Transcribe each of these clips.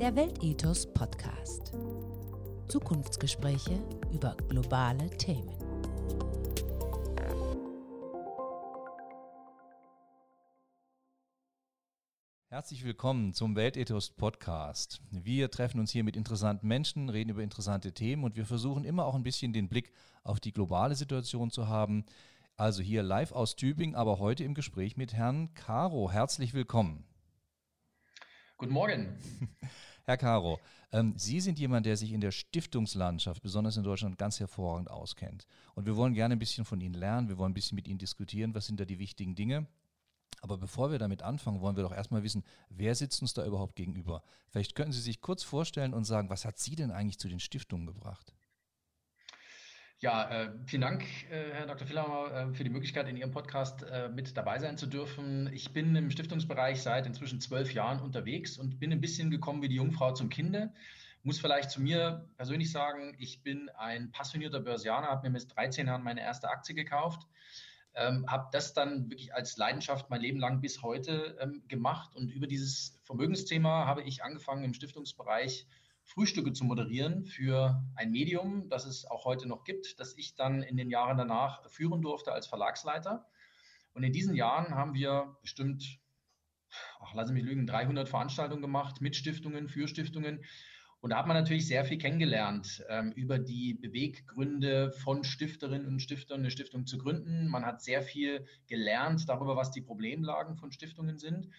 Der Weltethos Podcast. Zukunftsgespräche über globale Themen. Herzlich willkommen zum Weltethos Podcast. Wir treffen uns hier mit interessanten Menschen, reden über interessante Themen und wir versuchen immer auch ein bisschen den Blick auf die globale Situation zu haben. Also hier live aus Tübingen, aber heute im Gespräch mit Herrn Caro. Herzlich willkommen. Guten Morgen. Herr Caro, ähm, Sie sind jemand, der sich in der Stiftungslandschaft, besonders in Deutschland, ganz hervorragend auskennt. Und wir wollen gerne ein bisschen von Ihnen lernen, wir wollen ein bisschen mit Ihnen diskutieren, was sind da die wichtigen Dinge. Aber bevor wir damit anfangen, wollen wir doch erstmal wissen, wer sitzt uns da überhaupt gegenüber? Vielleicht könnten Sie sich kurz vorstellen und sagen, was hat Sie denn eigentlich zu den Stiftungen gebracht? Ja, äh, vielen Dank, äh, Herr Dr. Villauer, äh, für die Möglichkeit, in Ihrem Podcast äh, mit dabei sein zu dürfen. Ich bin im Stiftungsbereich seit inzwischen zwölf Jahren unterwegs und bin ein bisschen gekommen wie die Jungfrau zum Kinde. Muss vielleicht zu mir persönlich sagen, ich bin ein passionierter Börsianer, habe mir mit 13 Jahren meine erste Aktie gekauft ähm, habe das dann wirklich als Leidenschaft mein Leben lang bis heute ähm, gemacht. Und über dieses Vermögensthema habe ich angefangen im Stiftungsbereich Frühstücke zu moderieren für ein Medium, das es auch heute noch gibt, das ich dann in den Jahren danach führen durfte als Verlagsleiter. Und in diesen Jahren haben wir bestimmt, ach, lassen mich lügen, 300 Veranstaltungen gemacht mit Stiftungen, für Stiftungen und da hat man natürlich sehr viel kennengelernt ähm, über die Beweggründe von Stifterinnen und Stiftern, eine Stiftung zu gründen. Man hat sehr viel gelernt darüber, was die Problemlagen von Stiftungen sind.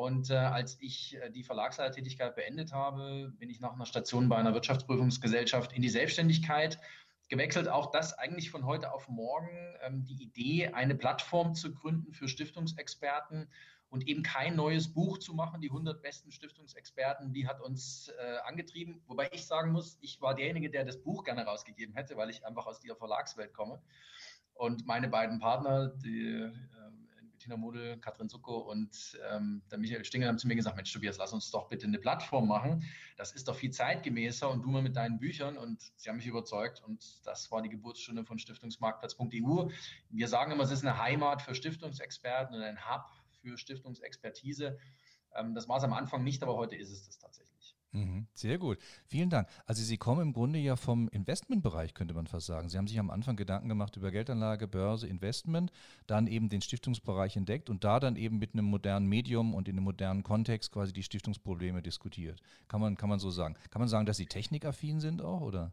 Und äh, als ich äh, die Verlagsleitertätigkeit beendet habe, bin ich nach einer Station bei einer Wirtschaftsprüfungsgesellschaft in die Selbstständigkeit gewechselt. Auch das eigentlich von heute auf morgen ähm, die Idee, eine Plattform zu gründen für Stiftungsexperten und eben kein neues Buch zu machen, die 100 besten Stiftungsexperten, die hat uns äh, angetrieben. Wobei ich sagen muss, ich war derjenige, der das Buch gerne rausgegeben hätte, weil ich einfach aus dieser Verlagswelt komme. Und meine beiden Partner, die äh, Bettina Model, Katrin Sucko und ähm, der Michael Stinger haben zu mir gesagt, Mensch Tobias, lass uns doch bitte eine Plattform machen. Das ist doch viel zeitgemäßer und du mal mit deinen Büchern. Und sie haben mich überzeugt und das war die Geburtsstunde von Stiftungsmarktplatz.eu. Wir sagen immer, es ist eine Heimat für Stiftungsexperten und ein Hub für Stiftungsexpertise. Ähm, das war es am Anfang nicht, aber heute ist es das tatsächlich. Mhm, sehr gut. Vielen Dank. Also Sie kommen im Grunde ja vom Investmentbereich, könnte man fast sagen. Sie haben sich am Anfang Gedanken gemacht über Geldanlage, Börse, Investment, dann eben den Stiftungsbereich entdeckt und da dann eben mit einem modernen Medium und in einem modernen Kontext quasi die Stiftungsprobleme diskutiert. Kann man, kann man so sagen. Kann man sagen, dass Sie technikaffin sind auch, oder?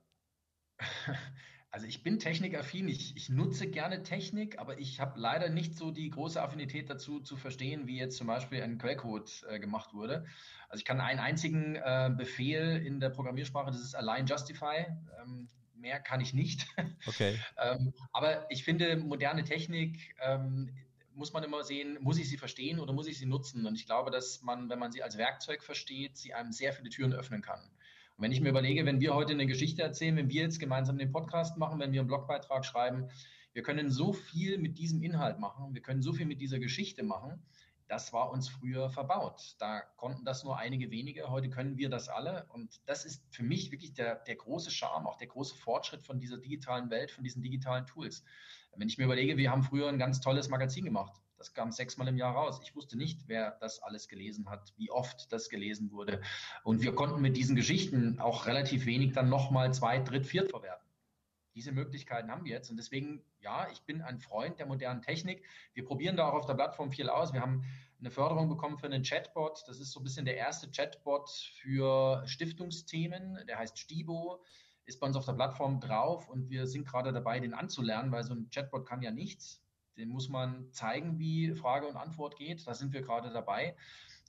Also ich bin technikaffin, ich, ich nutze gerne Technik, aber ich habe leider nicht so die große Affinität dazu zu verstehen, wie jetzt zum Beispiel ein Quellcode äh, gemacht wurde. Also ich kann einen einzigen äh, Befehl in der Programmiersprache, das ist Align Justify. Ähm, mehr kann ich nicht. Okay. ähm, aber ich finde, moderne Technik ähm, muss man immer sehen, muss ich sie verstehen oder muss ich sie nutzen? Und ich glaube, dass man, wenn man sie als Werkzeug versteht, sie einem sehr viele Türen öffnen kann. Und wenn ich mir überlege, wenn wir heute eine Geschichte erzählen, wenn wir jetzt gemeinsam den Podcast machen, wenn wir einen Blogbeitrag schreiben, wir können so viel mit diesem Inhalt machen, wir können so viel mit dieser Geschichte machen. Das war uns früher verbaut. Da konnten das nur einige wenige. Heute können wir das alle. Und das ist für mich wirklich der, der große Charme, auch der große Fortschritt von dieser digitalen Welt, von diesen digitalen Tools. Wenn ich mir überlege, wir haben früher ein ganz tolles Magazin gemacht. Das kam sechsmal im Jahr raus. Ich wusste nicht, wer das alles gelesen hat, wie oft das gelesen wurde. Und wir konnten mit diesen Geschichten auch relativ wenig dann nochmal zwei, dritt, viert verwerten. Diese Möglichkeiten haben wir jetzt. Und deswegen, ja, ich bin ein Freund der modernen Technik. Wir probieren da auch auf der Plattform viel aus. Wir haben eine Förderung bekommen für einen Chatbot. Das ist so ein bisschen der erste Chatbot für Stiftungsthemen. Der heißt Stibo ist bei uns auf der Plattform drauf und wir sind gerade dabei, den anzulernen, weil so ein Chatbot kann ja nichts. Den muss man zeigen, wie Frage und Antwort geht. Da sind wir gerade dabei.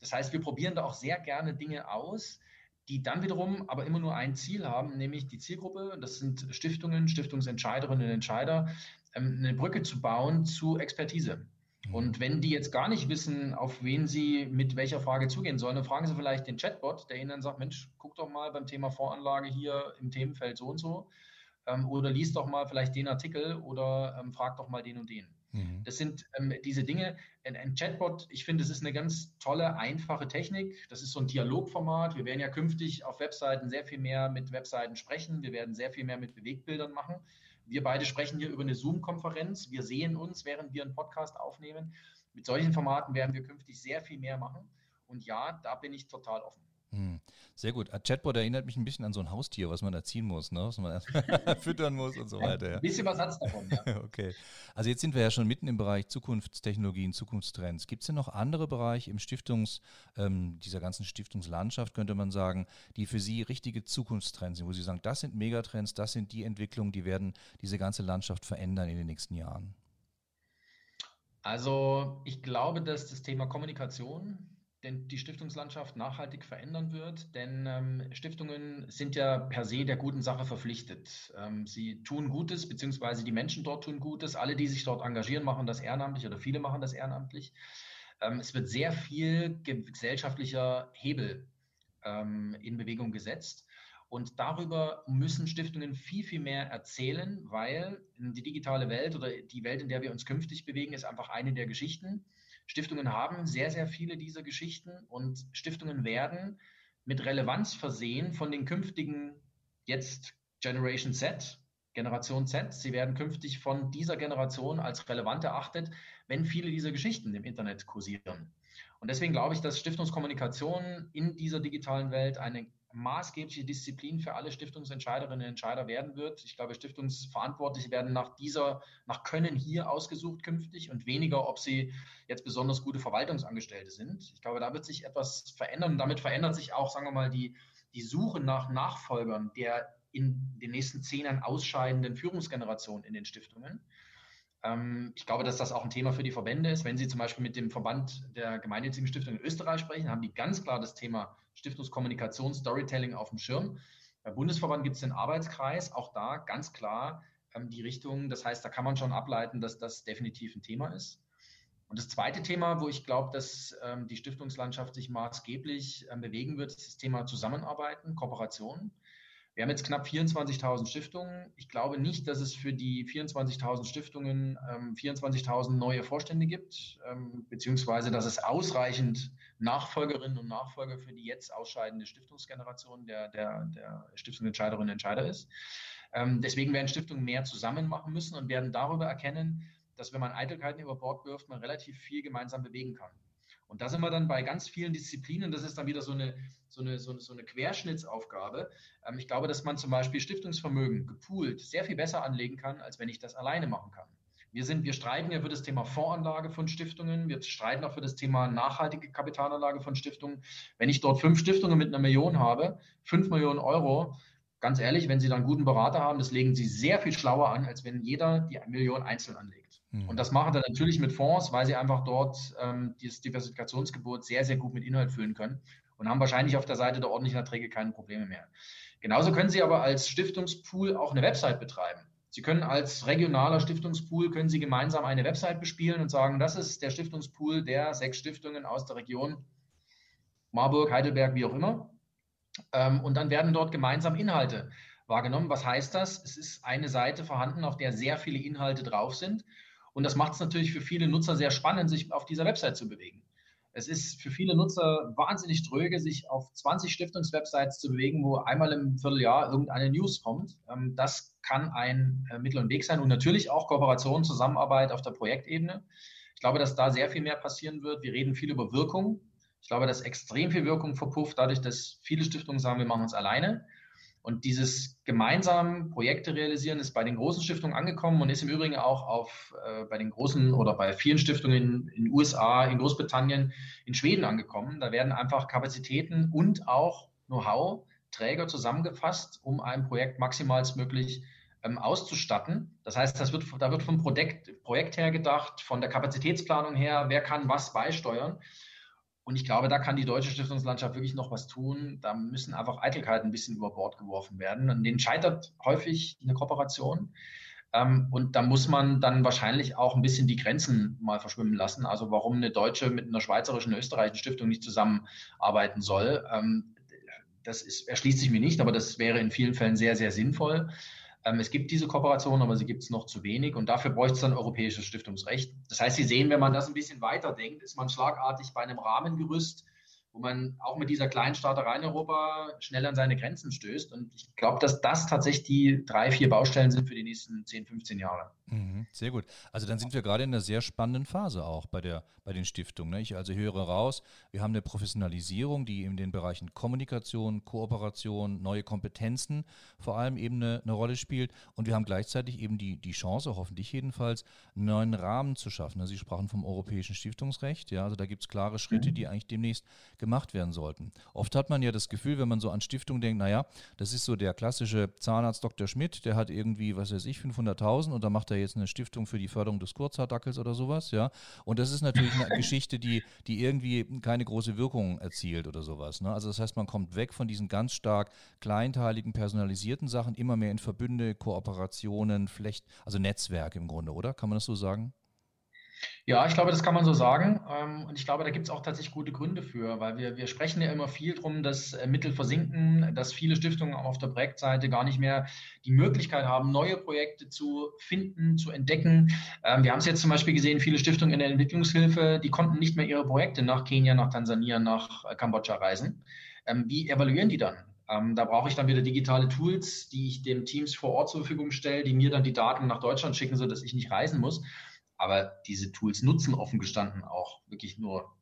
Das heißt, wir probieren da auch sehr gerne Dinge aus, die dann wiederum aber immer nur ein Ziel haben, nämlich die Zielgruppe, das sind Stiftungen, Stiftungsentscheiderinnen und Entscheider, ähm, eine Brücke zu bauen zu Expertise. Mhm. Und wenn die jetzt gar nicht wissen, auf wen sie mit welcher Frage zugehen sollen, dann fragen sie vielleicht den Chatbot, der ihnen dann sagt, Mensch, guck doch mal beim Thema Voranlage hier im Themenfeld so und so. Ähm, oder liest doch mal vielleicht den Artikel oder ähm, frag doch mal den und den. Mhm. Das sind ähm, diese Dinge. Ein, ein Chatbot, ich finde, das ist eine ganz tolle, einfache Technik. Das ist so ein Dialogformat. Wir werden ja künftig auf Webseiten sehr viel mehr mit Webseiten sprechen. Wir werden sehr viel mehr mit Bewegbildern machen. Wir beide sprechen hier über eine Zoom-Konferenz. Wir sehen uns, während wir einen Podcast aufnehmen. Mit solchen Formaten werden wir künftig sehr viel mehr machen. Und ja, da bin ich total offen. Hm. Sehr gut. Ein Chatbot erinnert mich ein bisschen an so ein Haustier, was man erziehen muss, ne? was man füttern muss und so weiter. Ja. Ein bisschen was hat's davon, ja. okay. Also jetzt sind wir ja schon mitten im Bereich Zukunftstechnologien, Zukunftstrends. Gibt es denn noch andere Bereiche im Stiftungs, ähm, dieser ganzen Stiftungslandschaft, könnte man sagen, die für Sie richtige Zukunftstrends sind, wo Sie sagen, das sind Megatrends, das sind die Entwicklungen, die werden diese ganze Landschaft verändern in den nächsten Jahren? Also ich glaube, dass das Thema Kommunikation denn die Stiftungslandschaft nachhaltig verändern wird, denn ähm, Stiftungen sind ja per se der guten Sache verpflichtet. Ähm, sie tun Gutes, beziehungsweise die Menschen dort tun Gutes. Alle, die sich dort engagieren, machen das ehrenamtlich oder viele machen das ehrenamtlich. Ähm, es wird sehr viel gesellschaftlicher Hebel ähm, in Bewegung gesetzt. Und darüber müssen Stiftungen viel, viel mehr erzählen, weil die digitale Welt oder die Welt, in der wir uns künftig bewegen, ist einfach eine der Geschichten. Stiftungen haben sehr, sehr viele dieser Geschichten und Stiftungen werden mit Relevanz versehen von den künftigen jetzt Generation Z, Generation Z. Sie werden künftig von dieser Generation als relevant erachtet, wenn viele dieser Geschichten im Internet kursieren. Und deswegen glaube ich, dass Stiftungskommunikation in dieser digitalen Welt eine maßgebliche Disziplin für alle Stiftungsentscheiderinnen und Entscheider werden wird. Ich glaube, Stiftungsverantwortliche werden nach dieser, nach Können hier ausgesucht künftig und weniger, ob sie jetzt besonders gute Verwaltungsangestellte sind. Ich glaube, da wird sich etwas verändern und damit verändert sich auch, sagen wir mal, die, die Suche nach Nachfolgern der in den nächsten zehn Jahren ausscheidenden Führungsgeneration in den Stiftungen. Ähm, ich glaube, dass das auch ein Thema für die Verbände ist. Wenn Sie zum Beispiel mit dem Verband der gemeinnützigen Stiftungen in Österreich sprechen, haben die ganz klar das Thema Stiftungskommunikation, Storytelling auf dem Schirm. Beim Bundesverband gibt es den Arbeitskreis, auch da ganz klar ähm, die Richtung. Das heißt, da kann man schon ableiten, dass das definitiv ein Thema ist. Und das zweite Thema, wo ich glaube, dass ähm, die Stiftungslandschaft sich maßgeblich bewegen wird, ist das Thema Zusammenarbeiten, Kooperation. Wir haben jetzt knapp 24.000 Stiftungen. Ich glaube nicht, dass es für die 24.000 Stiftungen ähm, 24.000 neue Vorstände gibt, ähm, beziehungsweise dass es ausreichend Nachfolgerinnen und Nachfolger für die jetzt ausscheidende Stiftungsgeneration der, der, der Stiftungsentscheiderinnen und Entscheider ist. Ähm, deswegen werden Stiftungen mehr zusammen machen müssen und werden darüber erkennen, dass wenn man Eitelkeiten über Bord wirft, man relativ viel gemeinsam bewegen kann. Und da sind wir dann bei ganz vielen Disziplinen. Das ist dann wieder so eine, so eine, so eine, so eine Querschnittsaufgabe. Ähm, ich glaube, dass man zum Beispiel Stiftungsvermögen gepoolt sehr viel besser anlegen kann, als wenn ich das alleine machen kann. Wir, sind, wir streiten ja für das Thema Fondsanlage von Stiftungen. Wir streiten auch für das Thema nachhaltige Kapitalanlage von Stiftungen. Wenn ich dort fünf Stiftungen mit einer Million habe, fünf Millionen Euro, ganz ehrlich, wenn Sie dann einen guten Berater haben, das legen Sie sehr viel schlauer an, als wenn jeder die Million einzeln anlegt. Und das machen wir natürlich mit Fonds, weil sie einfach dort ähm, dieses Diversifikationsgebot sehr, sehr gut mit Inhalt füllen können und haben wahrscheinlich auf der Seite der ordentlichen Erträge keine Probleme mehr. Genauso können Sie aber als Stiftungspool auch eine Website betreiben. Sie können als regionaler Stiftungspool, können Sie gemeinsam eine Website bespielen und sagen, das ist der Stiftungspool der sechs Stiftungen aus der Region Marburg, Heidelberg, wie auch immer. Ähm, und dann werden dort gemeinsam Inhalte wahrgenommen. Was heißt das? Es ist eine Seite vorhanden, auf der sehr viele Inhalte drauf sind. Und das macht es natürlich für viele Nutzer sehr spannend, sich auf dieser Website zu bewegen. Es ist für viele Nutzer wahnsinnig tröge, sich auf 20 Stiftungswebsites zu bewegen, wo einmal im Vierteljahr irgendeine News kommt. Ähm, das kann ein äh, Mittel und Weg sein und natürlich auch Kooperation, Zusammenarbeit auf der Projektebene. Ich glaube, dass da sehr viel mehr passieren wird. Wir reden viel über Wirkung. Ich glaube, dass extrem viel Wirkung verpufft, dadurch, dass viele Stiftungen sagen, wir machen es alleine. Und dieses gemeinsam Projekte realisieren ist bei den großen Stiftungen angekommen und ist im Übrigen auch auf, äh, bei den großen oder bei vielen Stiftungen in den USA, in Großbritannien, in Schweden angekommen. Da werden einfach Kapazitäten und auch Know-how Träger zusammengefasst, um ein Projekt maximalstmöglich ähm, auszustatten. Das heißt, das wird, da wird vom Projekt, Projekt her gedacht, von der Kapazitätsplanung her, wer kann was beisteuern. Und ich glaube, da kann die deutsche Stiftungslandschaft wirklich noch was tun. Da müssen einfach Eitelkeiten ein bisschen über Bord geworfen werden. Und denen scheitert häufig eine Kooperation. Ähm, und da muss man dann wahrscheinlich auch ein bisschen die Grenzen mal verschwimmen lassen. Also warum eine deutsche mit einer schweizerischen, österreichischen Stiftung nicht zusammenarbeiten soll. Ähm, das ist, erschließt sich mir nicht, aber das wäre in vielen Fällen sehr, sehr sinnvoll. Ähm, es gibt diese Kooperation, aber sie gibt es noch zu wenig und dafür bräuchte es dann europäisches Stiftungsrecht. Das heißt, Sie sehen, wenn man das ein bisschen weiter denkt, ist man schlagartig bei einem Rahmengerüst, wo man auch mit dieser kleinen Starterei in Europa schnell an seine Grenzen stößt. Und ich glaube, dass das tatsächlich die drei, vier Baustellen sind für die nächsten 10, 15 Jahre. Mhm, sehr gut. Also dann sind wir gerade in einer sehr spannenden Phase auch bei, der, bei den Stiftungen. Ne? Ich also höre raus, wir haben eine Professionalisierung, die in den Bereichen Kommunikation, Kooperation, neue Kompetenzen vor allem eben eine, eine Rolle spielt. Und wir haben gleichzeitig eben die, die Chance, hoffentlich jedenfalls, einen neuen Rahmen zu schaffen. Sie sprachen vom europäischen Stiftungsrecht. Ja, also da gibt es klare Schritte, mhm. die eigentlich demnächst gemacht werden sollten. Oft hat man ja das Gefühl, wenn man so an Stiftungen denkt, naja, das ist so der klassische Zahnarzt Dr. Schmidt, der hat irgendwie, was weiß ich, 500.000 und da macht er jetzt eine Stiftung für die Förderung des Kurzhaardackels oder sowas, ja. Und das ist natürlich eine Geschichte, die, die irgendwie keine große Wirkung erzielt oder sowas. Ne? Also das heißt, man kommt weg von diesen ganz stark kleinteiligen, personalisierten Sachen, immer mehr in Verbünde, Kooperationen, Flecht, also Netzwerke im Grunde, oder? Kann man das so sagen? Ja, ich glaube, das kann man so sagen. Ähm, und ich glaube, da gibt es auch tatsächlich gute Gründe für, weil wir, wir sprechen ja immer viel darum, dass äh, Mittel versinken, dass viele Stiftungen auch auf der Projektseite gar nicht mehr die Möglichkeit haben, neue Projekte zu finden, zu entdecken. Ähm, wir haben es jetzt zum Beispiel gesehen, viele Stiftungen in der Entwicklungshilfe, die konnten nicht mehr ihre Projekte nach Kenia, nach Tansania, nach äh, Kambodscha reisen. Ähm, wie evaluieren die dann? da brauche ich dann wieder digitale Tools, die ich den Teams vor Ort zur Verfügung stelle, die mir dann die Daten nach Deutschland schicken, sodass ich nicht reisen muss. Aber diese Tools nutzen offen gestanden auch wirklich nur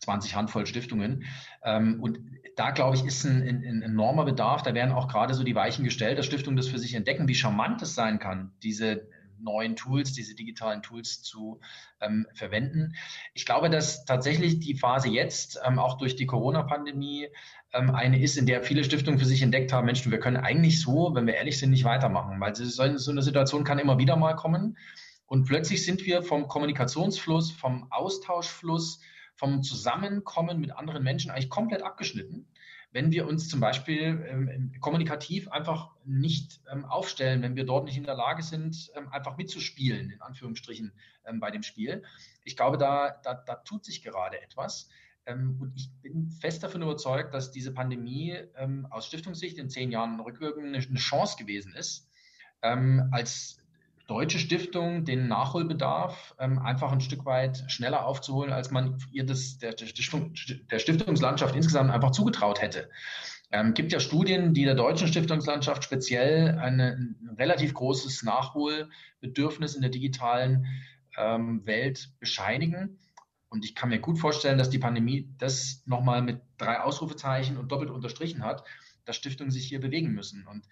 20 Handvoll Stiftungen. Ähm, und da, glaube ich, ist ein, ein, ein, enormer Bedarf. Da werden auch gerade so die Weichen gestellt, dass Stiftungen das für sich entdecken, wie charmant es sein kann, diese neuen Tools, diese digitalen Tools zu ähm, verwenden. Ich glaube, dass tatsächlich die Phase jetzt, ähm, auch durch die Corona-Pandemie, ähm, eine ist, in der viele Stiftungen für sich entdeckt haben, Mensch, wir können eigentlich so, wenn wir ehrlich sind, nicht weitermachen, weil so, so eine Situation kann immer wieder mal kommen. Und plötzlich sind wir vom Kommunikationsfluss, vom Austauschfluss, vom Zusammenkommen mit anderen Menschen eigentlich komplett abgeschnitten, wenn wir uns zum Beispiel ähm, kommunikativ einfach nicht ähm, aufstellen, wenn wir dort nicht in der Lage sind, ähm, einfach mitzuspielen, in Anführungsstrichen, ähm, bei dem Spiel. Ich glaube, da, da, da tut sich gerade etwas. Ähm, und ich bin fest davon überzeugt, dass diese Pandemie ähm, aus Stiftungssicht in zehn Jahren rückwirkend eine Chance gewesen ist, als deutsche Stiftung den Nachholbedarf ähm, einfach ein Stück weit schneller aufzuholen, als man ihr das der, der, Stiftung, der Stiftungslandschaft insgesamt einfach zugetraut hätte. Ähm, gibt ja Studien, die der deutschen Stiftungslandschaft speziell eine, ein relativ großes Nachholbedürfnis in der digitalen ähm, Welt bescheinigen. Und ich kann mir gut vorstellen, dass die Pandemie das nochmal mit drei Ausrufezeichen und doppelt unterstrichen hat, dass Stiftungen sich hier bewegen müssen. Und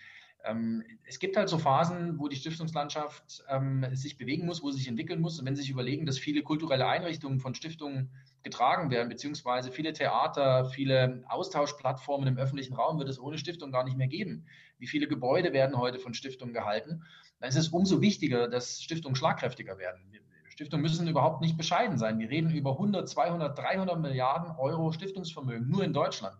es gibt halt so Phasen, wo die Stiftungslandschaft ähm, sich bewegen muss, wo sie sich entwickeln muss. Und wenn Sie sich überlegen, dass viele kulturelle Einrichtungen von Stiftungen getragen werden, beziehungsweise viele Theater, viele Austauschplattformen im öffentlichen Raum wird es ohne Stiftung gar nicht mehr geben. Wie viele Gebäude werden heute von Stiftungen gehalten? Dann ist es umso wichtiger, dass Stiftungen schlagkräftiger werden. Stiftungen müssen überhaupt nicht bescheiden sein. Wir reden über 100, 200, 300 Milliarden Euro Stiftungsvermögen nur in Deutschland.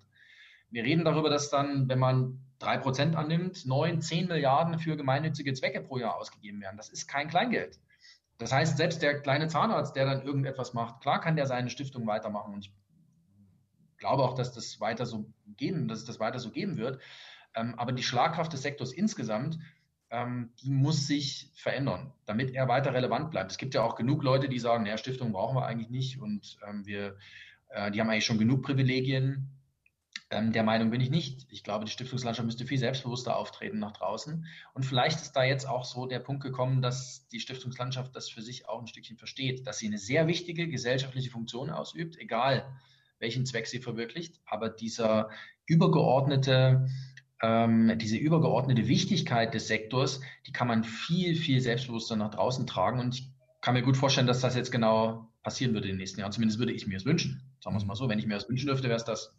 Wir reden darüber, dass dann, wenn man drei Prozent annimmt, neun, zehn Milliarden für gemeinnützige Zwecke pro Jahr ausgegeben werden. Das ist kein Kleingeld. Das heißt, selbst der kleine Zahnarzt, der dann irgendetwas macht, klar kann der seine Stiftung weitermachen. Und ich glaube auch, dass das weiter so geben, dass es das weiter so geben wird. Ähm, aber die Schlagkraft des Sektors insgesamt, ähm, die muss sich verändern, damit er weiter relevant bleibt. Es gibt ja auch genug Leute, die sagen, naja, Stiftungen brauchen wir eigentlich nicht und ähm, wir, äh, die haben eigentlich schon genug Privilegien ähm, der Meinung bin ich nicht. Ich glaube, die Stiftungslandschaft müsste viel selbstbewusster auftreten nach draußen. Und vielleicht ist da jetzt auch so der Punkt gekommen, dass die Stiftungslandschaft das für sich auch ein Stückchen versteht, dass sie eine sehr wichtige gesellschaftliche Funktion ausübt, egal welchen Zweck sie verwirklicht. Aber dieser übergeordnete, ähm, diese übergeordnete Wichtigkeit des Sektors, die kann man viel, viel selbstbewusster nach draußen tragen. Und ich kann mir gut vorstellen, dass das jetzt genau passieren würde in den nächsten Jahren. Zumindest würde ich mir es wünschen. Sagen wir es mal so. Wenn ich mir das wünschen dürfte, wäre es das.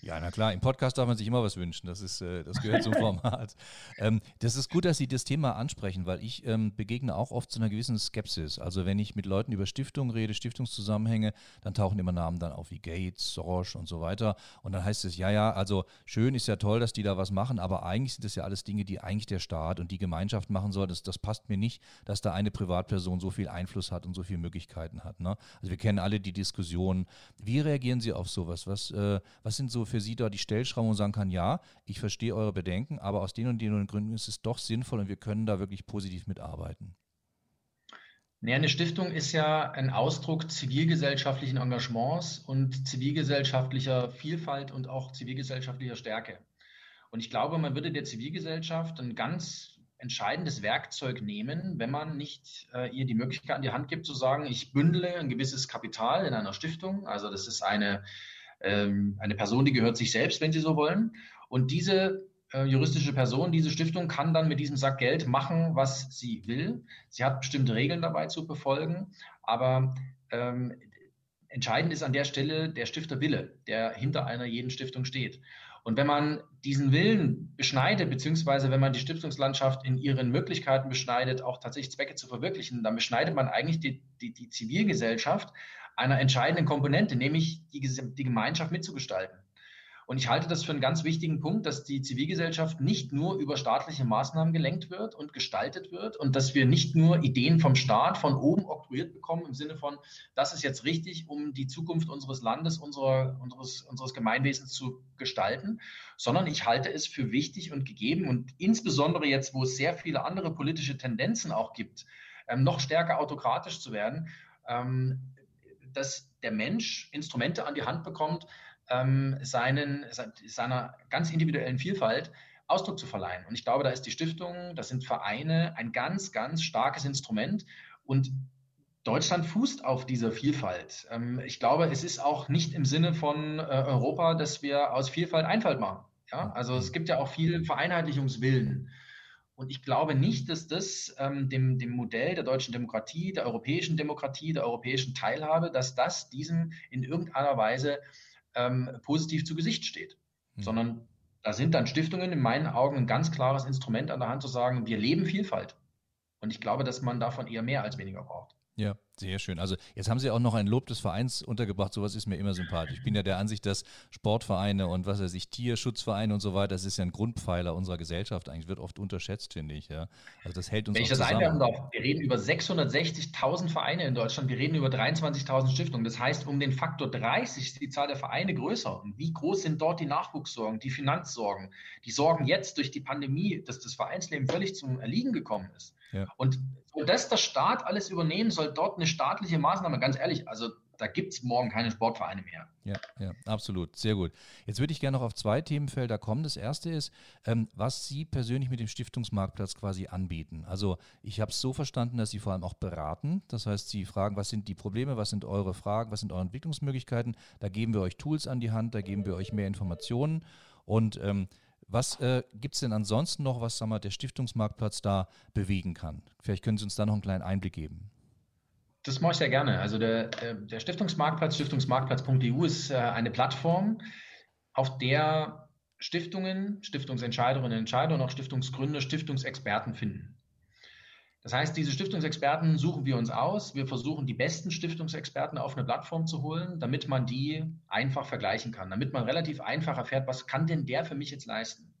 Ja, na klar, im Podcast darf man sich immer was wünschen. Das, ist, äh, das gehört zum Format. ähm, das ist gut, dass Sie das Thema ansprechen, weil ich ähm, begegne auch oft zu einer gewissen Skepsis. Also wenn ich mit Leuten über Stiftungen rede, Stiftungszusammenhänge, dann tauchen immer Namen dann auf wie Gates, Soros und so weiter. Und dann heißt es, ja, ja, also schön ist ja toll, dass die da was machen, aber eigentlich sind das ja alles Dinge, die eigentlich der Staat und die Gemeinschaft machen soll. Das, das passt mir nicht, dass da eine Privatperson so viel Einfluss hat und so viele Möglichkeiten hat. Ne? Also wir kennen alle die Diskussion. Wie reagieren Sie auf sowas? Was, äh, was sind so für Sie da die Stellschrauben und sagen kann, ja, ich verstehe eure Bedenken, aber aus den und den Gründen ist es doch sinnvoll und wir können da wirklich positiv mitarbeiten? Ja, eine Stiftung ist ja ein Ausdruck zivilgesellschaftlichen Engagements und zivilgesellschaftlicher Vielfalt und auch zivilgesellschaftlicher Stärke. Und ich glaube, man würde der Zivilgesellschaft ein ganz entscheidendes Werkzeug nehmen, wenn man nicht äh, ihr die Möglichkeit an die Hand gibt, zu sagen, ich bündele ein gewisses Kapital in einer Stiftung. Also das ist eine, eine Person, die gehört sich selbst, wenn Sie so wollen. Und diese äh, juristische Person, diese Stiftung kann dann mit diesem Sack Geld machen, was sie will. Sie hat bestimmte Regeln dabei zu befolgen, aber ähm, entscheidend ist an der Stelle der Stifterwille, der hinter einer jeden Stiftung steht. Und wenn man diesen Willen beschneidet, beziehungsweise wenn man die Stiftungslandschaft in ihren Möglichkeiten beschneidet, auch tatsächlich Zwecke zu verwirklichen, dann beschneidet man eigentlich die, die, die Zivilgesellschaft einer entscheidenden Komponente, nämlich die, die Gemeinschaft mitzugestalten. Und ich halte das für einen ganz wichtigen Punkt, dass die Zivilgesellschaft nicht nur über staatliche Maßnahmen gelenkt wird und gestaltet wird und dass wir nicht nur Ideen vom Staat von oben oktroyiert bekommen im Sinne von, das ist jetzt richtig, um die Zukunft unseres Landes, unserer, unseres, unseres Gemeinwesens zu gestalten, sondern ich halte es für wichtig und gegeben und insbesondere jetzt, wo es sehr viele andere politische Tendenzen auch gibt, ähm, noch stärker autokratisch zu werden, ähm, dass der Mensch Instrumente an die Hand bekommt, ähm, seinen, seiner ganz individuellen Vielfalt Ausdruck zu verleihen. Und ich glaube, da ist die Stiftung, das sind Vereine ein ganz, ganz starkes Instrument. Und Deutschland fußt auf dieser Vielfalt. Ähm, ich glaube, es ist auch nicht im Sinne von äh, Europa, dass wir aus Vielfalt Einfalt machen. Ja? Also es gibt ja auch viel Vereinheitlichungswillen. Und ich glaube nicht, dass das ähm, dem, dem Modell der deutschen Demokratie, der europäischen Demokratie, der europäischen Teilhabe, dass das diesem in irgendeiner Weise ähm, positiv zu Gesicht steht, mhm. sondern da sind dann Stiftungen in meinen Augen ein ganz klares Instrument an der Hand zu sagen, wir leben Vielfalt. Und ich glaube, dass man davon eher mehr als weniger braucht. Sehr schön. Also jetzt haben Sie auch noch ein Lob des Vereins untergebracht. Sowas ist mir immer sympathisch. Ich bin ja der Ansicht, dass Sportvereine und was weiß ich, Tierschutzvereine und so weiter, das ist ja ein Grundpfeiler unserer Gesellschaft. Eigentlich wird oft unterschätzt, finde ich. Ja. Also das hält uns Wenn ich das zusammen. einwerfen darf, wir reden über 660.000 Vereine in Deutschland. Wir reden über 23.000 Stiftungen. Das heißt, um den Faktor 30 ist die Zahl der Vereine größer. Und wie groß sind dort die Nachwuchssorgen, die Finanzsorgen, die Sorgen jetzt durch die Pandemie, dass das Vereinsleben völlig zum Erliegen gekommen ist? Ja. Und soll das der Staat alles übernehmen, soll dort eine staatliche Maßnahme, ganz ehrlich, also da gibt es morgen keine Sportvereine mehr. Ja, ja, absolut. Sehr gut. Jetzt würde ich gerne noch auf zwei Themenfelder kommen. Das erste ist, ähm, was Sie persönlich mit dem Stiftungsmarktplatz quasi anbieten. Also ich habe es so verstanden, dass Sie vor allem auch beraten. Das heißt, Sie fragen, was sind die Probleme, was sind eure Fragen, was sind eure Entwicklungsmöglichkeiten. Da geben wir euch Tools an die Hand, da geben wir euch mehr Informationen. Und ähm, was äh, gibt es denn ansonsten noch, was sagen wir, der Stiftungsmarktplatz da bewegen kann? Vielleicht können Sie uns da noch einen kleinen Einblick geben. Das mache ich sehr gerne. Also der, der Stiftungsmarktplatz, stiftungsmarktplatz.eu ist äh, eine Plattform, auf der Stiftungen, Stiftungsentscheiderinnen und Entscheider und auch Stiftungsgründer, Stiftungsexperten finden. Das heißt, diese Stiftungsexperten suchen wir uns aus. Wir versuchen, die besten Stiftungsexperten auf eine Plattform zu holen, damit man die einfach vergleichen kann, damit man relativ einfach erfährt, was kann denn der für mich jetzt leisten.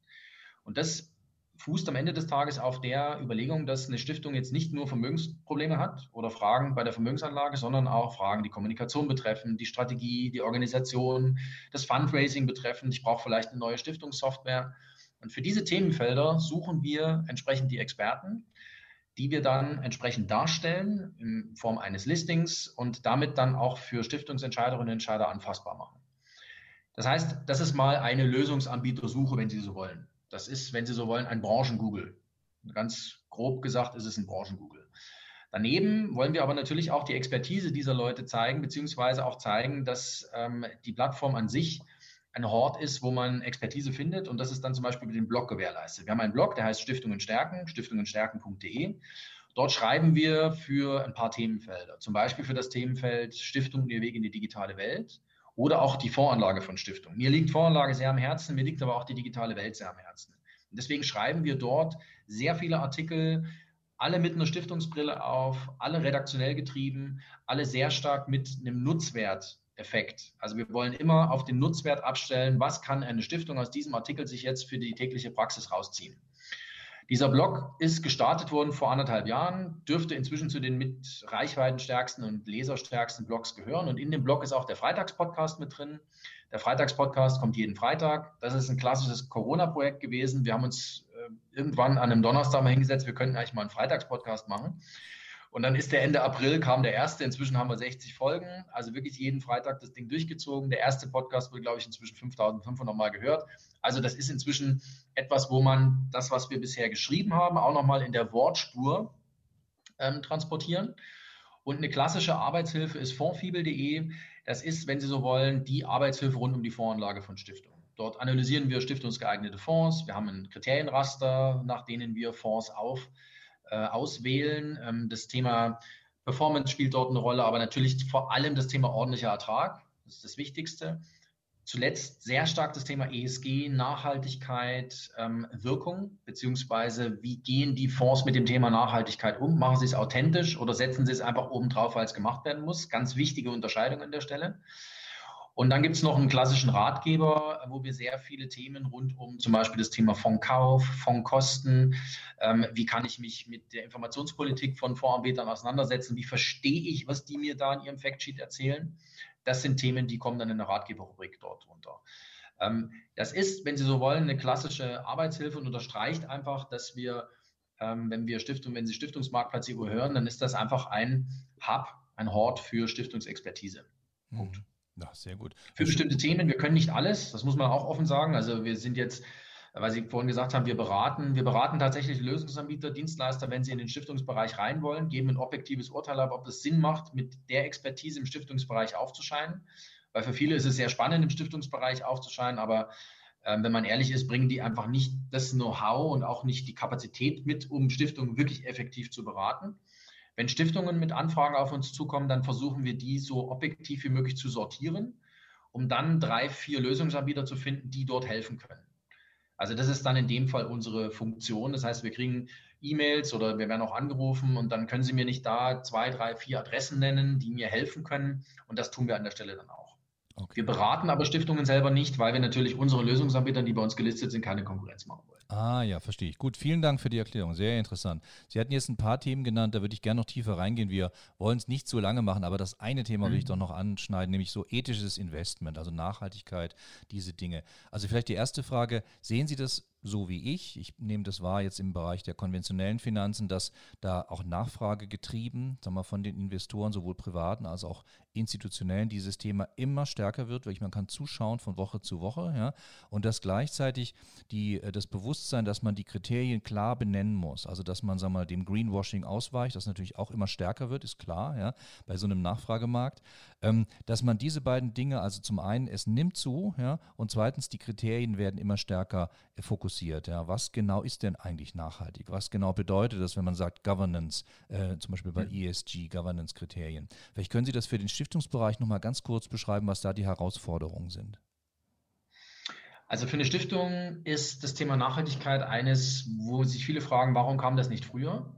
Und das fußt am Ende des Tages auf der Überlegung, dass eine Stiftung jetzt nicht nur Vermögensprobleme hat oder Fragen bei der Vermögensanlage, sondern auch Fragen, die Kommunikation betreffen, die Strategie, die Organisation, das Fundraising betreffen. Ich brauche vielleicht eine neue Stiftungssoftware. Und für diese Themenfelder suchen wir entsprechend die Experten die wir dann entsprechend darstellen in Form eines Listings und damit dann auch für Stiftungsentscheiderinnen und Entscheider anfassbar machen. Das heißt, das ist mal eine Lösungsanbietersuche, wenn Sie so wollen. Das ist, wenn Sie so wollen, ein Branchen-Google. Ganz grob gesagt ist es ein Branchen-Google. Daneben wollen wir aber natürlich auch die Expertise dieser Leute zeigen, beziehungsweise auch zeigen, dass ähm, die Plattform an sich ein Hort ist, wo man Expertise findet und das ist dann zum Beispiel mit dem Blog gewährleistet. Wir haben einen Blog, der heißt Stiftungen stärken, stiftungenstärken.de. Dort schreiben wir für ein paar Themenfelder, zum Beispiel für das Themenfeld Stiftung und ihr Weg in die digitale Welt oder auch die Voranlage von Stiftung. Mir liegt Voranlage sehr am Herzen, mir liegt aber auch die digitale Welt sehr am Herzen. Und deswegen schreiben wir dort sehr viele Artikel, alle mit einer Stiftungsbrille auf, alle redaktionell getrieben, alle sehr stark mit einem Nutzwert Effekt. Also wir wollen immer auf den Nutzwert abstellen, was kann eine Stiftung aus diesem Artikel sich jetzt für die tägliche Praxis rausziehen. Dieser Blog ist gestartet worden vor anderthalb Jahren, dürfte inzwischen zu den mit reichweitenstärksten und leserstärksten Blogs gehören. Und in dem Blog ist auch der Freitagspodcast mit drin. Der Freitagspodcast kommt jeden Freitag. Das ist ein klassisches Corona-Projekt gewesen. Wir haben uns äh, irgendwann an einem Donnerstag mal hingesetzt, wir könnten eigentlich mal einen Freitagspodcast machen. Und dann ist der Ende April, kam der erste. Inzwischen haben wir 60 Folgen. Also wirklich jeden Freitag das Ding durchgezogen. Der erste Podcast wurde, glaube ich, inzwischen 5500 Mal gehört. Also das ist inzwischen etwas, wo man das, was wir bisher geschrieben haben, auch nochmal in der Wortspur ähm, transportieren. Und eine klassische Arbeitshilfe ist fondfibel.de. Das ist, wenn Sie so wollen, die Arbeitshilfe rund um die Voranlage von Stiftungen. Dort analysieren wir stiftungsgeeignete Fonds. Wir haben ein Kriterienraster, nach denen wir Fonds auf äh, auswählen. Ähm, das Thema Performance spielt dort eine Rolle, aber natürlich vor allem das Thema ordentlicher Ertrag. Das ist das Wichtigste. Zuletzt sehr stark das Thema ESG, Nachhaltigkeit, ähm, Wirkung, beziehungsweise wie gehen die Fonds mit dem Thema Nachhaltigkeit um? Machen sie es authentisch oder setzen sie es einfach oben drauf, weil es gemacht werden muss? Ganz wichtige Unterscheidung an der Stelle. Und dann gibt es noch einen klassischen Ratgeber, wo wir sehr viele Themen rund um zum Beispiel das Thema Fondkauf, Fondkosten, ähm, wie kann ich mich mit der Informationspolitik von Fondsanbietern auseinandersetzen, wie verstehe ich, was die mir da in ihrem Factsheet erzählen. Das sind Themen, die kommen dann in der Ratgeberrubrik dort runter. Ähm, das ist, wenn Sie so wollen, eine klassische Arbeitshilfe und unterstreicht einfach, dass wir, ähm, wenn wir Stiftung, wenn Sie Stiftungsmarktplatz hören, dann ist das einfach ein Hub, ein Hort für Stiftungsexpertise. Punkt. Mhm. Ja, sehr gut. Für bestimmte Themen, wir können nicht alles, das muss man auch offen sagen. Also wir sind jetzt, weil Sie vorhin gesagt haben, wir beraten, wir beraten tatsächlich Lösungsanbieter, Dienstleister, wenn sie in den Stiftungsbereich rein wollen, geben ein objektives Urteil ab, ob es Sinn macht, mit der Expertise im Stiftungsbereich aufzuscheinen. Weil für viele ist es sehr spannend, im Stiftungsbereich aufzuscheinen, aber äh, wenn man ehrlich ist, bringen die einfach nicht das Know-how und auch nicht die Kapazität mit, um Stiftungen wirklich effektiv zu beraten. Wenn Stiftungen mit Anfragen auf uns zukommen, dann versuchen wir die so objektiv wie möglich zu sortieren, um dann drei, vier Lösungsanbieter zu finden, die dort helfen können. Also das ist dann in dem Fall unsere Funktion. Das heißt, wir kriegen E-Mails oder wir werden auch angerufen und dann können Sie mir nicht da zwei, drei, vier Adressen nennen, die mir helfen können. Und das tun wir an der Stelle dann auch. Okay. Wir beraten aber Stiftungen selber nicht, weil wir natürlich unsere Lösungsanbieter, die bei uns gelistet sind, keine Konkurrenz machen wollen. Ah ja, verstehe ich. Gut, vielen Dank für die Erklärung. Sehr interessant. Sie hatten jetzt ein paar Themen genannt, da würde ich gerne noch tiefer reingehen. Wir wollen es nicht zu lange machen, aber das eine Thema mhm. will ich mhm. doch noch anschneiden, nämlich so ethisches Investment, also Nachhaltigkeit, diese Dinge. Also vielleicht die erste Frage, sehen Sie das so wie ich, ich nehme das wahr jetzt im Bereich der konventionellen Finanzen, dass da auch Nachfrage getrieben, sagen wir von den Investoren, sowohl privaten als auch institutionellen, dieses Thema immer stärker wird, weil man kann zuschauen von Woche zu Woche, ja, und dass gleichzeitig die, äh, das Bewusstsein, dass man die Kriterien klar benennen muss, also dass man, sagen wir mal, dem Greenwashing ausweicht, das natürlich auch immer stärker wird, ist klar, ja, bei so einem Nachfragemarkt, ähm, dass man diese beiden Dinge, also zum einen, es nimmt zu, ja, und zweitens, die Kriterien werden immer stärker fokussiert fokussiert. Ja. Was genau ist denn eigentlich nachhaltig? Was genau bedeutet das, wenn man sagt Governance, äh, zum Beispiel bei ESG, Governance-Kriterien? Vielleicht können Sie das für den Stiftungsbereich nochmal ganz kurz beschreiben, was da die Herausforderungen sind. Also für eine Stiftung ist das Thema Nachhaltigkeit eines, wo sich viele fragen, warum kam das nicht früher?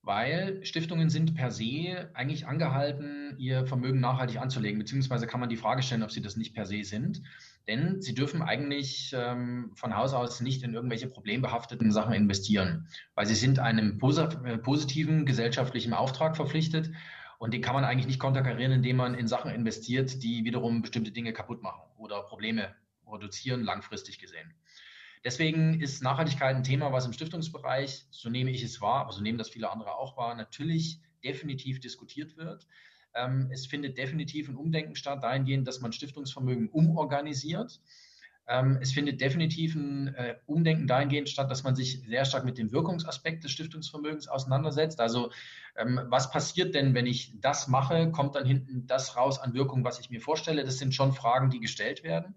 Weil Stiftungen sind per se eigentlich angehalten, ihr Vermögen nachhaltig anzulegen, beziehungsweise kann man die Frage stellen, ob sie das nicht per se sind. Denn sie dürfen eigentlich ähm, von Haus aus nicht in irgendwelche problembehafteten Sachen investieren, weil sie sind einem äh, positiven gesellschaftlichen Auftrag verpflichtet und den kann man eigentlich nicht konterkarieren, indem man in Sachen investiert, die wiederum bestimmte Dinge kaputt machen oder Probleme reduzieren, langfristig gesehen. Deswegen ist Nachhaltigkeit ein Thema, was im Stiftungsbereich, so nehme ich es wahr, aber so nehmen das viele andere auch wahr, natürlich definitiv diskutiert wird. Ähm, es findet definitiv ein Umdenken statt, dahingehend, dass man Stiftungsvermögen umorganisiert. Ähm, es findet definitiv ein äh, Umdenken dahingehend statt, dass man sich sehr stark mit dem Wirkungsaspekt des Stiftungsvermögens auseinandersetzt. Also ähm, was passiert denn, wenn ich das mache? Kommt dann hinten das raus an Wirkung, was ich mir vorstelle? Das sind schon Fragen, die gestellt werden.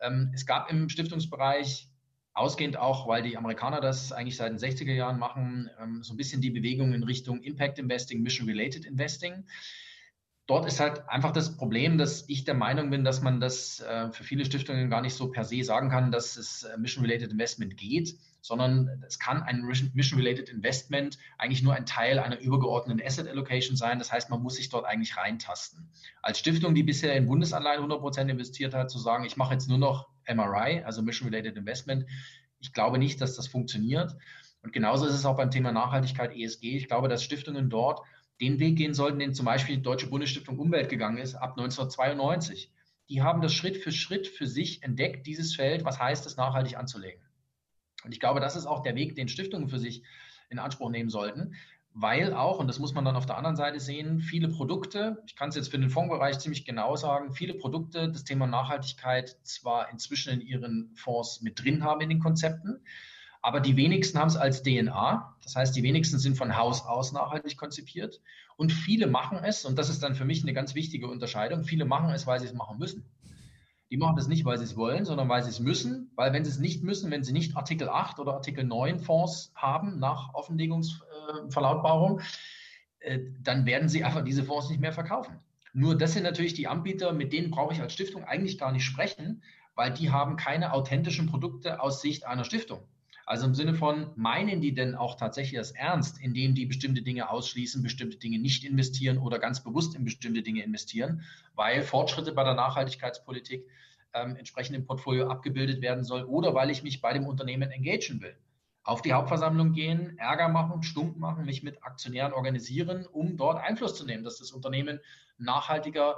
Ähm, es gab im Stiftungsbereich Ausgehend auch, weil die Amerikaner das eigentlich seit den 60er Jahren machen, ähm, so ein bisschen die Bewegung in Richtung Impact Investing, Mission Related Investing dort ist halt einfach das Problem, dass ich der Meinung bin, dass man das äh, für viele Stiftungen gar nicht so per se sagen kann, dass es äh, Mission-Related Investment geht, sondern es kann ein Mission-Related Investment eigentlich nur ein Teil einer übergeordneten Asset Allocation sein. Das heißt, man muss sich dort eigentlich reintasten. Als Stiftung, die bisher in Bundesanleihen 100% investiert hat, zu sagen, ich mache jetzt nur noch MRI, also Mission-Related Investment, ich glaube nicht, dass das funktioniert. Und genauso ist es auch beim Thema Nachhaltigkeit ESG. Ich glaube, dass Stiftungen dort den Weg gehen sollten, den zum Beispiel die Deutsche Bundesstiftung Umwelt gegangen ist ab 1992. Die haben das Schritt für Schritt für sich entdeckt, dieses Feld, was heißt es, nachhaltig anzulegen. Und ich glaube, das ist auch der Weg, den Stiftungen für sich in Anspruch nehmen sollten, weil auch, und das muss man dann auf der anderen Seite sehen, viele Produkte, ich kann es jetzt für den Fondsbereich ziemlich genau sagen, viele Produkte das Thema Nachhaltigkeit zwar inzwischen in ihren Fonds mit drin haben in den Konzepten, aber die wenigsten haben es als DNA. Das heißt, die wenigsten sind von Haus aus nachhaltig konzipiert. Und viele machen es, und das ist dann für mich eine ganz wichtige Unterscheidung, viele machen es, weil sie es machen müssen. Die machen das nicht, weil sie es wollen, sondern weil sie es müssen, weil wenn sie es nicht müssen, wenn sie nicht Artikel 8 oder Artikel 9 Fonds haben nach Offenlegungsverlautbarung, äh, dann werden sie einfach diese Fonds nicht mehr verkaufen. Nur das sind natürlich die Anbieter, mit denen brauche ich als Stiftung eigentlich gar nicht sprechen, weil die haben keine authentischen Produkte aus Sicht einer Stiftung. Also im Sinne von, meinen die denn auch tatsächlich das ernst, indem die bestimmte Dinge ausschließen, bestimmte Dinge nicht investieren oder ganz bewusst in bestimmte Dinge investieren, weil Fortschritte bei der Nachhaltigkeitspolitik ähm, entsprechend im Portfolio abgebildet werden soll oder weil ich mich bei dem Unternehmen engagieren will. Auf die Hauptversammlung gehen, Ärger machen, Stunk machen, mich mit Aktionären organisieren, um dort Einfluss zu nehmen, dass das Unternehmen nachhaltiger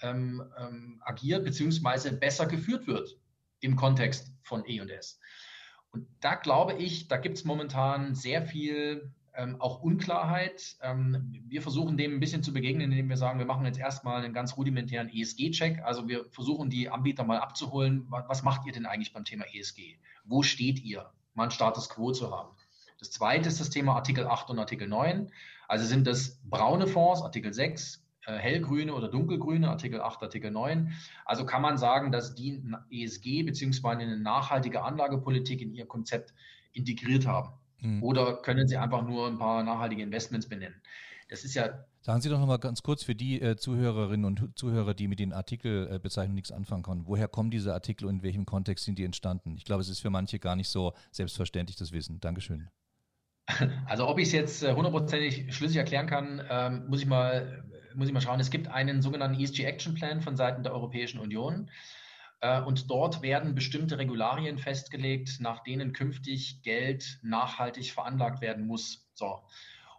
ähm, ähm, agiert bzw. besser geführt wird im Kontext von E&S. Und da glaube ich, da gibt es momentan sehr viel ähm, auch Unklarheit. Ähm, wir versuchen dem ein bisschen zu begegnen, indem wir sagen, wir machen jetzt erstmal einen ganz rudimentären ESG-Check. Also wir versuchen die Anbieter mal abzuholen. Was, macht ihr denn eigentlich beim Thema ESG? Wo steht ihr? Mal ein Status Quo zu haben. Das zweite ist das Thema Artikel 8 und Artikel 9. Also sind das braune Fonds, Artikel 6, äh, hellgrüne oder dunkelgrüne, Artikel 8, Artikel 9. Also kann man sagen, dass die ESG bzw. eine nachhaltige Anlagepolitik in ihr Konzept integriert haben. Mhm. Oder können Sie einfach nur ein paar nachhaltige Investments benennen? Das ist ja. Sagen Sie doch nochmal ganz kurz für die äh, Zuhörerinnen und Zuhörer, die mit den Artikelbezeichnungen äh, nichts anfangen können. Woher kommen diese Artikel und in welchem Kontext sind die entstanden? Ich glaube, es ist für manche gar nicht so selbstverständlich, das Wissen. Dankeschön. Also ob ich es jetzt äh, hundertprozentig schlüssig erklären kann, ähm, muss, ich mal, muss ich mal schauen. Es gibt einen sogenannten ESG Action Plan von Seiten der Europäischen Union. Äh, und dort werden bestimmte Regularien festgelegt, nach denen künftig Geld nachhaltig veranlagt werden muss. So.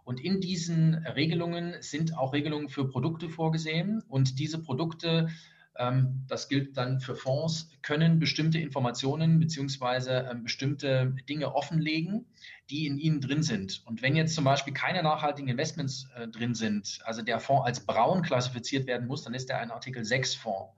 Und in diesen Regelungen sind auch Regelungen für Produkte vorgesehen. Und diese Produkte, ähm, das gilt dann für Fonds, können bestimmte Informationen bzw. Ähm, bestimmte Dinge offenlegen, die in ihnen drin sind. Und wenn jetzt zum Beispiel keine nachhaltigen Investments äh, drin sind, also der Fonds als braun klassifiziert werden muss, dann ist er ein Artikel 6 Fonds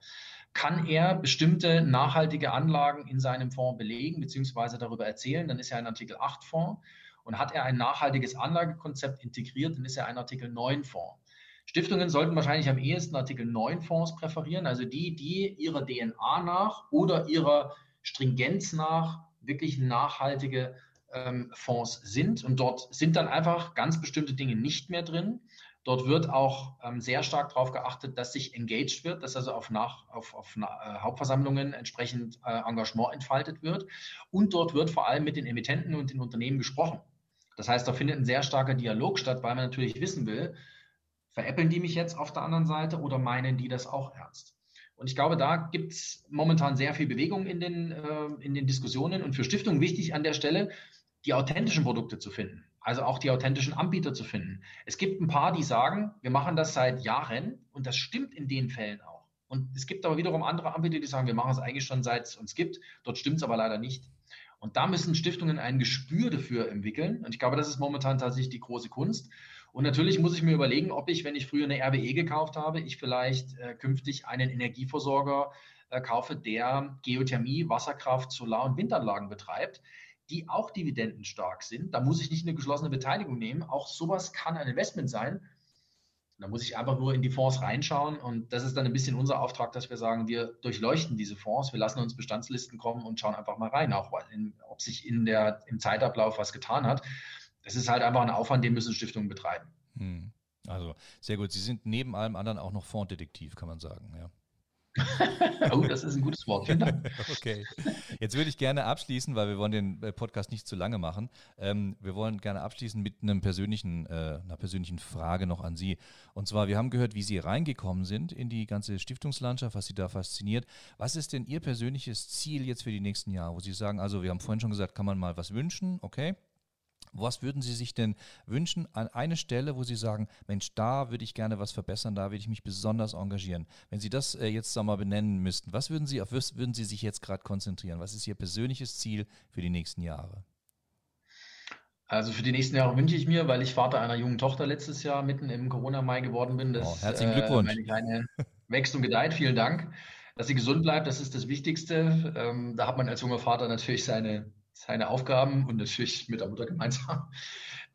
kann er bestimmte nachhaltige Anlagen in seinem Fonds belegen bzw. darüber erzählen, dann ist er ein Artikel 8 Fonds. Und hat er ein nachhaltiges Anlagekonzept integriert, dann ist er ein Artikel 9 Fonds. Stiftungen sollten wahrscheinlich am ehesten Artikel 9 Fonds präferieren, also die, die ihrer DNA nach oder ihrer Stringenz nach wirklich nachhaltige ähm, Fonds sind. Und dort sind dann einfach ganz bestimmte Dinge nicht mehr drin. Dort wird auch ähm, sehr stark darauf geachtet, dass sich engaged wird, dass also auf, nach, auf, auf äh, Hauptversammlungen entsprechend äh, Engagement entfaltet wird. Und dort wird vor allem mit den Emittenten und den Unternehmen gesprochen. Das heißt, da findet ein sehr starker Dialog statt, weil man natürlich wissen will, veräppeln die mich jetzt auf der anderen Seite oder meinen die das auch ernst? Und ich glaube, da gibt es momentan sehr viel Bewegung in den, äh, in den Diskussionen und für Stiftungen wichtig an der Stelle, die authentischen Produkte zu finden also auch die authentischen Anbieter zu finden. Es gibt ein paar, die sagen, wir machen das seit Jahren und das stimmt in den Fällen auch. Und es gibt aber wiederum andere Anbieter, die sagen, wir machen es eigentlich schon seit es uns gibt. Dort stimmt es aber leider nicht. Und da müssen Stiftungen ein Gespür dafür entwickeln. Und ich glaube, das ist momentan tatsächlich die große Kunst. Und natürlich muss ich mir überlegen, ob ich, wenn ich früher eine RWE gekauft habe, ich vielleicht äh, künftig einen Energieversorger äh, kaufe, der Geothermie, Wasserkraft, Solar- und Windanlagen betreibt die auch dividendenstark sind. Da muss ich nicht eine geschlossene Beteiligung nehmen. Auch sowas kann ein Investment sein. Da muss ich einfach nur in die Fonds reinschauen und das ist dann ein bisschen unser Auftrag, dass wir sagen, wir durchleuchten diese Fonds, wir lassen uns Bestandslisten kommen und schauen einfach mal rein, auch in, ob sich in der, im Zeitablauf was getan hat. Das ist halt einfach ein Aufwand, den müssen Stiftungen betreiben. Hm. Also sehr gut. Sie sind neben allem anderen auch noch Fondsdetektiv, kann man sagen. Ja. oh, das ist ein gutes Wort. Vielen Dank. okay. Jetzt würde ich gerne abschließen, weil wir wollen den äh, Podcast nicht zu lange machen. Ähm, wir wollen gerne abschließen mit einem persönlichen, äh, einer persönlichen Frage noch an Sie. Und zwar, wir haben gehört, wie Sie reingekommen sind in die ganze Stiftungslandschaft, was Sie da fasziniert. Was ist denn Ihr persönliches Ziel jetzt für die nächsten Jahre, wo Sie sagen, also wir haben vorhin schon gesagt, kann man mal was wünschen, okay? Was würden Sie sich denn wünschen an eine Stelle, wo Sie sagen, Mensch, da würde ich gerne was verbessern, da würde ich mich besonders engagieren? Wenn Sie das äh, jetzt mal benennen müssten, was würden Sie, auf was würden Sie sich jetzt gerade konzentrieren? Was ist Ihr persönliches Ziel für die nächsten Jahre? Also für die nächsten Jahre wünsche ich mir, weil ich Vater einer jungen Tochter letztes Jahr mitten im Corona-Mai geworden bin, dass oh, herzlichen Glückwunsch. Äh, meine Kleine wächst und gedeiht. Vielen Dank. Dass sie gesund bleibt, das ist das Wichtigste. Ähm, da hat man als junger Vater natürlich seine, seine Aufgaben und natürlich mit der Mutter gemeinsam.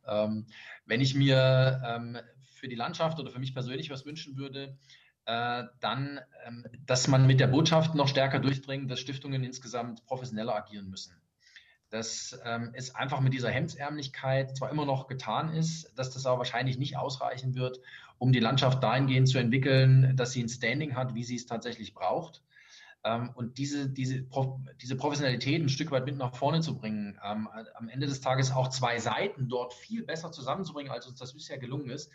Ähm, wenn ich mir ähm, für die Landschaft oder für mich persönlich was wünschen würde, äh, dann, ähm, dass man mit der Botschaft noch stärker durchdringt, dass Stiftungen insgesamt professioneller agieren müssen dass ähm, es einfach mit dieser Hemdsärmlichkeit zwar immer noch getan ist, dass das aber wahrscheinlich nicht ausreichen wird, um die Landschaft dahingehend zu entwickeln, dass sie ein Standing hat, wie sie es tatsächlich braucht. Ähm, und diese, diese, diese Professionalität ein Stück weit mit nach vorne zu bringen, ähm, am Ende des Tages auch zwei Seiten dort viel besser zusammenzubringen, als uns das bisher gelungen ist,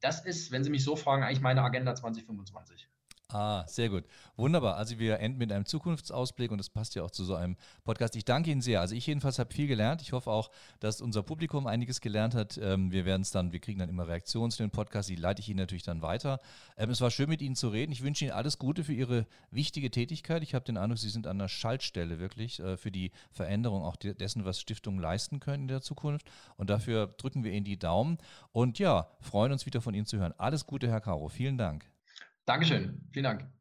das ist, wenn Sie mich so fragen, eigentlich meine Agenda 2025. Ah, sehr gut. Wunderbar. Also wir enden mit einem Zukunftsausblick und das passt ja auch zu so einem Podcast. Ich danke Ihnen sehr. Also ich jedenfalls habe viel gelernt. Ich hoffe auch, dass unser Publikum einiges gelernt hat. Ähm, wir werden es dann, wir kriegen dann immer Reaktionen zu den Podcasts, die leite ich Ihnen natürlich dann weiter. Ähm, es war schön mit Ihnen zu reden. Ich wünsche Ihnen alles Gute für Ihre wichtige Tätigkeit. Ich habe den Eindruck, Sie sind an der Schaltstelle wirklich äh, für die Veränderung auch dessen, was Stiftungen leisten können in der Zukunft. Und dafür drücken wir Ihnen die Daumen und ja, freuen uns wieder von Ihnen zu hören. Alles Gute, Herr Caro. Vielen Dank. Dankeschön. Vielen Dank.